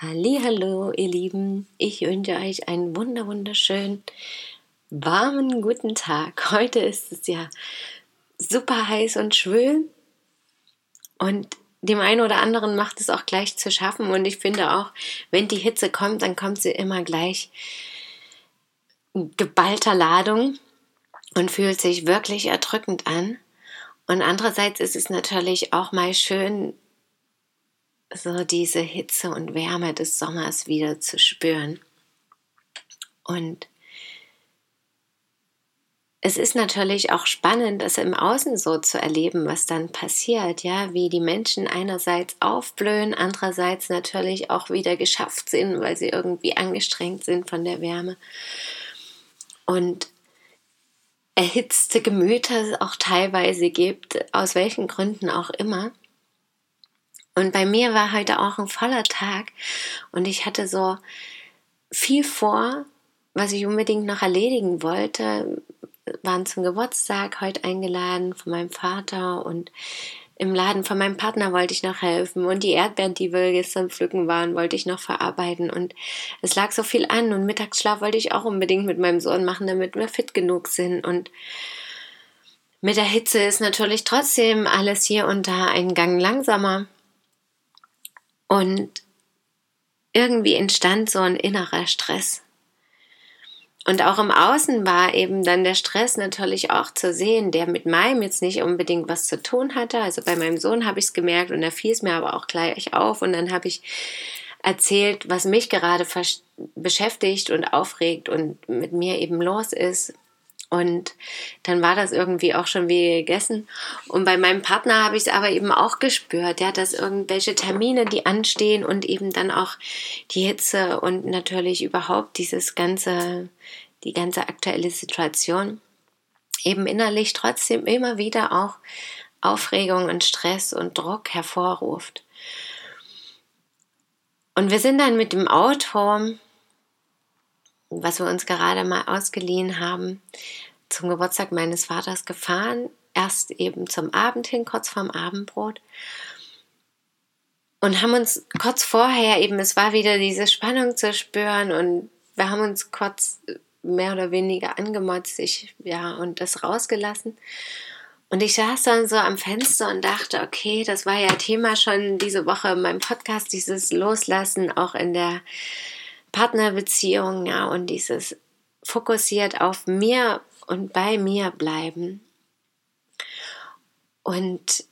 Hallo, ihr Lieben. Ich wünsche euch einen wunder wunderschönen warmen guten Tag. Heute ist es ja super heiß und schwül und dem einen oder anderen macht es auch gleich zu schaffen und ich finde auch, wenn die Hitze kommt, dann kommt sie immer gleich geballter Ladung und fühlt sich wirklich erdrückend an. Und andererseits ist es natürlich auch mal schön, so diese Hitze und Wärme des Sommers wieder zu spüren. Und es ist natürlich auch spannend, das im Außen so zu erleben, was dann passiert, ja, wie die Menschen einerseits aufblühen, andererseits natürlich auch wieder geschafft sind, weil sie irgendwie angestrengt sind von der Wärme. Und erhitzte Gemüter auch teilweise gibt, aus welchen Gründen auch immer. Und bei mir war heute auch ein voller Tag. Und ich hatte so viel vor, was ich unbedingt noch erledigen wollte. Waren zum Geburtstag heute eingeladen von meinem Vater. Und im Laden von meinem Partner wollte ich noch helfen. Und die Erdbeeren, die wir gestern pflücken waren, wollte ich noch verarbeiten. Und es lag so viel an. Und Mittagsschlaf wollte ich auch unbedingt mit meinem Sohn machen, damit wir fit genug sind. Und mit der Hitze ist natürlich trotzdem alles hier und da einen Gang langsamer. Und irgendwie entstand so ein innerer Stress. Und auch im Außen war eben dann der Stress natürlich auch zu sehen, der mit meinem jetzt nicht unbedingt was zu tun hatte. Also bei meinem Sohn habe ich es gemerkt und da fiel es mir aber auch gleich auf. Und dann habe ich erzählt, was mich gerade beschäftigt und aufregt und mit mir eben los ist. Und dann war das irgendwie auch schon wie gegessen. Und bei meinem Partner habe ich es aber eben auch gespürt, ja, dass irgendwelche Termine, die anstehen und eben dann auch die Hitze und natürlich überhaupt dieses ganze, die ganze aktuelle Situation eben innerlich trotzdem immer wieder auch Aufregung und Stress und Druck hervorruft. Und wir sind dann mit dem Auto was wir uns gerade mal ausgeliehen haben, zum Geburtstag meines Vaters gefahren. Erst eben zum Abend hin, kurz vorm Abendbrot. Und haben uns kurz vorher eben, es war wieder diese Spannung zu spüren und wir haben uns kurz mehr oder weniger angemotzt, ich, ja, und das rausgelassen. Und ich saß dann so am Fenster und dachte, okay, das war ja Thema schon diese Woche in meinem Podcast, dieses Loslassen auch in der Partnerbeziehung, ja, und dieses fokussiert auf mir und bei mir bleiben. Und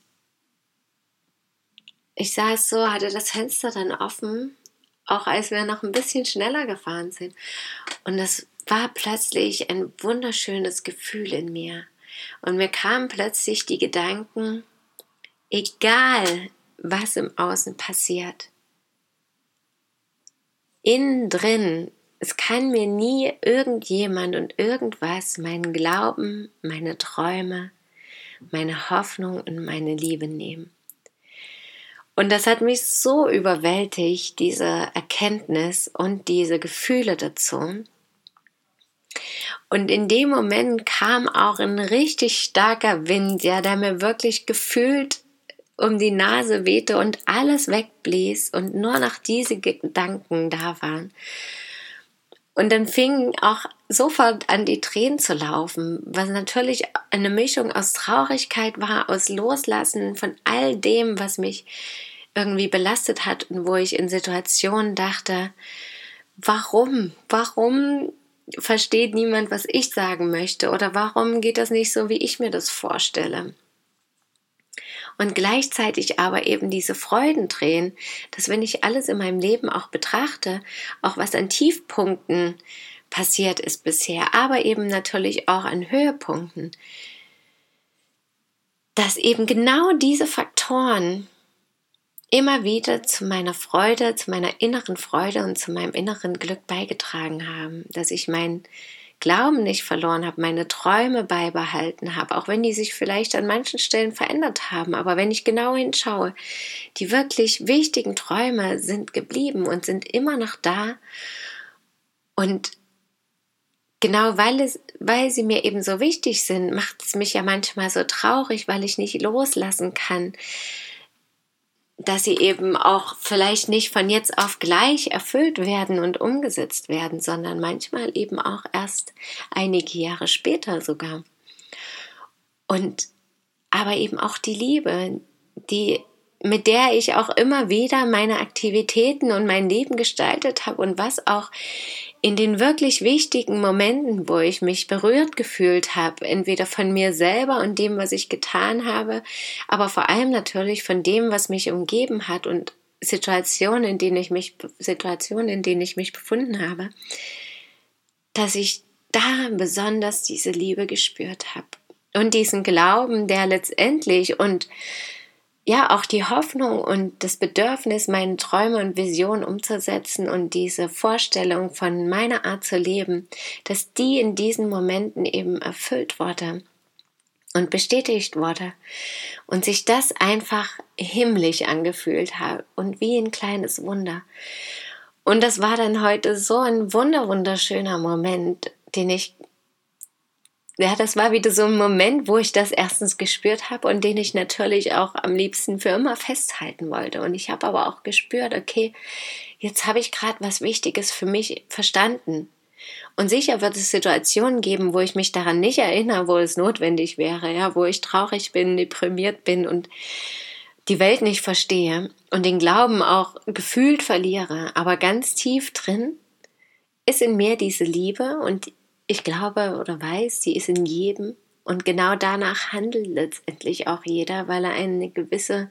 ich saß so, hatte das Fenster dann offen, auch als wir noch ein bisschen schneller gefahren sind. Und es war plötzlich ein wunderschönes Gefühl in mir. Und mir kamen plötzlich die Gedanken, egal was im Außen passiert, innen drin, es kann mir nie irgendjemand und irgendwas meinen Glauben, meine Träume, meine Hoffnung und meine Liebe nehmen. Und das hat mich so überwältigt, diese Erkenntnis und diese Gefühle dazu. Und in dem Moment kam auch ein richtig starker Wind, ja, der mir wirklich gefühlt um die Nase wehte und alles wegblies und nur noch diese Gedanken da waren. Und dann fingen auch sofort an, die Tränen zu laufen, was natürlich eine Mischung aus Traurigkeit war, aus Loslassen von all dem, was mich irgendwie belastet hat und wo ich in Situationen dachte, warum, warum versteht niemand, was ich sagen möchte oder warum geht das nicht so, wie ich mir das vorstelle? Und gleichzeitig aber eben diese Freudentränen, dass wenn ich alles in meinem Leben auch betrachte, auch was an Tiefpunkten passiert ist bisher, aber eben natürlich auch an Höhepunkten, dass eben genau diese Faktoren immer wieder zu meiner Freude, zu meiner inneren Freude und zu meinem inneren Glück beigetragen haben, dass ich mein Glauben nicht verloren habe, meine Träume beibehalten habe, auch wenn die sich vielleicht an manchen Stellen verändert haben. Aber wenn ich genau hinschaue, die wirklich wichtigen Träume sind geblieben und sind immer noch da. Und genau weil, es, weil sie mir eben so wichtig sind, macht es mich ja manchmal so traurig, weil ich nicht loslassen kann dass sie eben auch vielleicht nicht von jetzt auf gleich erfüllt werden und umgesetzt werden, sondern manchmal eben auch erst einige Jahre später sogar. Und aber eben auch die Liebe, die mit der ich auch immer wieder meine Aktivitäten und mein Leben gestaltet habe und was auch in den wirklich wichtigen Momenten, wo ich mich berührt gefühlt habe, entweder von mir selber und dem, was ich getan habe, aber vor allem natürlich von dem, was mich umgeben hat und Situationen, in denen ich mich, Situationen, in denen ich mich befunden habe, dass ich da besonders diese Liebe gespürt habe und diesen Glauben, der letztendlich und ja auch die Hoffnung und das Bedürfnis, meine Träume und Visionen umzusetzen und diese Vorstellung von meiner Art zu leben, dass die in diesen Momenten eben erfüllt wurde und bestätigt wurde und sich das einfach himmlisch angefühlt hat und wie ein kleines Wunder. Und das war dann heute so ein wunder wunderschöner Moment, den ich ja, das war wieder so ein Moment, wo ich das erstens gespürt habe und den ich natürlich auch am liebsten für immer festhalten wollte. Und ich habe aber auch gespürt, okay, jetzt habe ich gerade was Wichtiges für mich verstanden. Und sicher wird es Situationen geben, wo ich mich daran nicht erinnere, wo es notwendig wäre, ja, wo ich traurig bin, deprimiert bin und die Welt nicht verstehe und den Glauben auch gefühlt verliere. Aber ganz tief drin ist in mir diese Liebe und ich glaube oder weiß, sie ist in jedem und genau danach handelt letztendlich auch jeder, weil er eine gewisse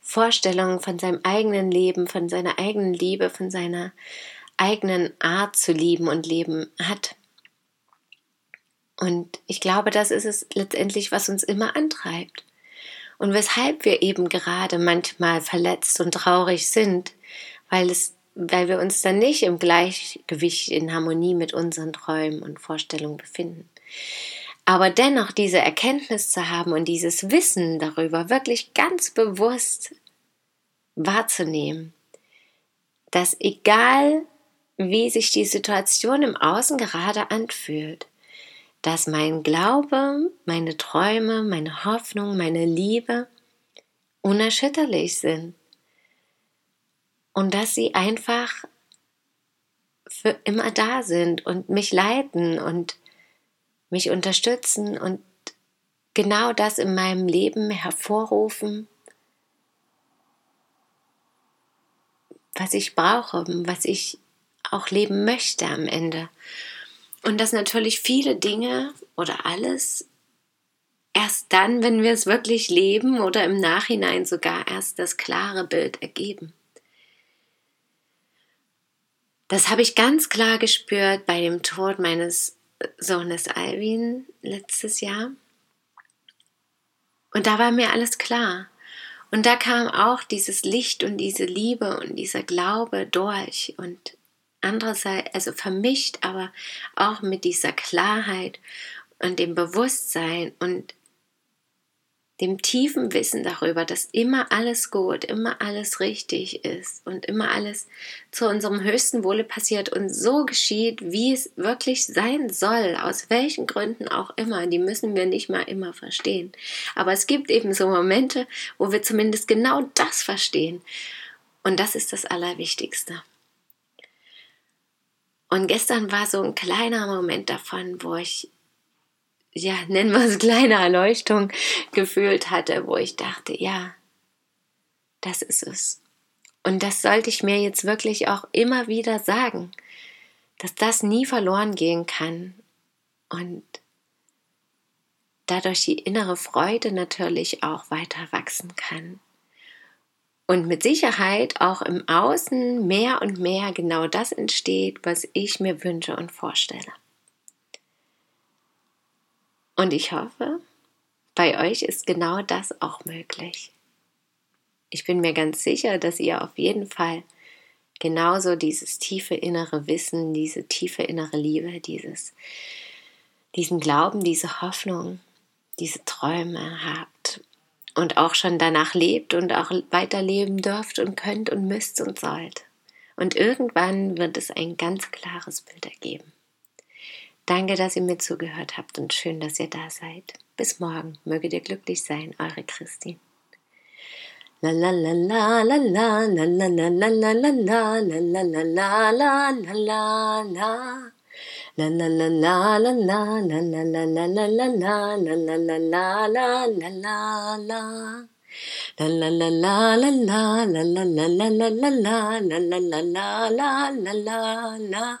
Vorstellung von seinem eigenen Leben, von seiner eigenen Liebe, von seiner eigenen Art zu lieben und leben hat. Und ich glaube, das ist es letztendlich, was uns immer antreibt. Und weshalb wir eben gerade manchmal verletzt und traurig sind, weil es weil wir uns dann nicht im Gleichgewicht, in Harmonie mit unseren Träumen und Vorstellungen befinden. Aber dennoch diese Erkenntnis zu haben und dieses Wissen darüber wirklich ganz bewusst wahrzunehmen, dass egal wie sich die Situation im Außen gerade anfühlt, dass mein Glaube, meine Träume, meine Hoffnung, meine Liebe unerschütterlich sind und dass sie einfach für immer da sind und mich leiten und mich unterstützen und genau das in meinem Leben hervorrufen, was ich brauche, was ich auch leben möchte am Ende. Und dass natürlich viele Dinge oder alles erst dann, wenn wir es wirklich leben oder im Nachhinein sogar erst das klare Bild ergeben. Das habe ich ganz klar gespürt bei dem Tod meines Sohnes Alvin letztes Jahr. Und da war mir alles klar. Und da kam auch dieses Licht und diese Liebe und dieser Glaube durch und andererseits, also vermischt, aber auch mit dieser Klarheit und dem Bewusstsein und dem tiefen Wissen darüber, dass immer alles gut, immer alles richtig ist und immer alles zu unserem höchsten Wohle passiert und so geschieht, wie es wirklich sein soll, aus welchen Gründen auch immer, die müssen wir nicht mal immer verstehen. Aber es gibt eben so Momente, wo wir zumindest genau das verstehen. Und das ist das Allerwichtigste. Und gestern war so ein kleiner Moment davon, wo ich ja, nennen wir es kleine Erleuchtung gefühlt hatte, wo ich dachte, ja, das ist es. Und das sollte ich mir jetzt wirklich auch immer wieder sagen, dass das nie verloren gehen kann und dadurch die innere Freude natürlich auch weiter wachsen kann. Und mit Sicherheit auch im Außen mehr und mehr genau das entsteht, was ich mir wünsche und vorstelle. Und ich hoffe, bei euch ist genau das auch möglich. ich bin mir ganz sicher, dass ihr auf jeden Fall genauso dieses tiefe innere Wissen, diese tiefe innere Liebe, dieses, diesen Glauben, diese Hoffnung, diese Träume habt und auch schon danach lebt und auch weiterleben dürft und könnt und müsst und sollt. Und irgendwann wird es ein ganz klares Bild ergeben. Danke, dass ihr mir zugehört habt und schön, dass ihr da seid. Bis morgen. Möget ihr glücklich sein, eure la la la la la la la la la la la la la la la la la La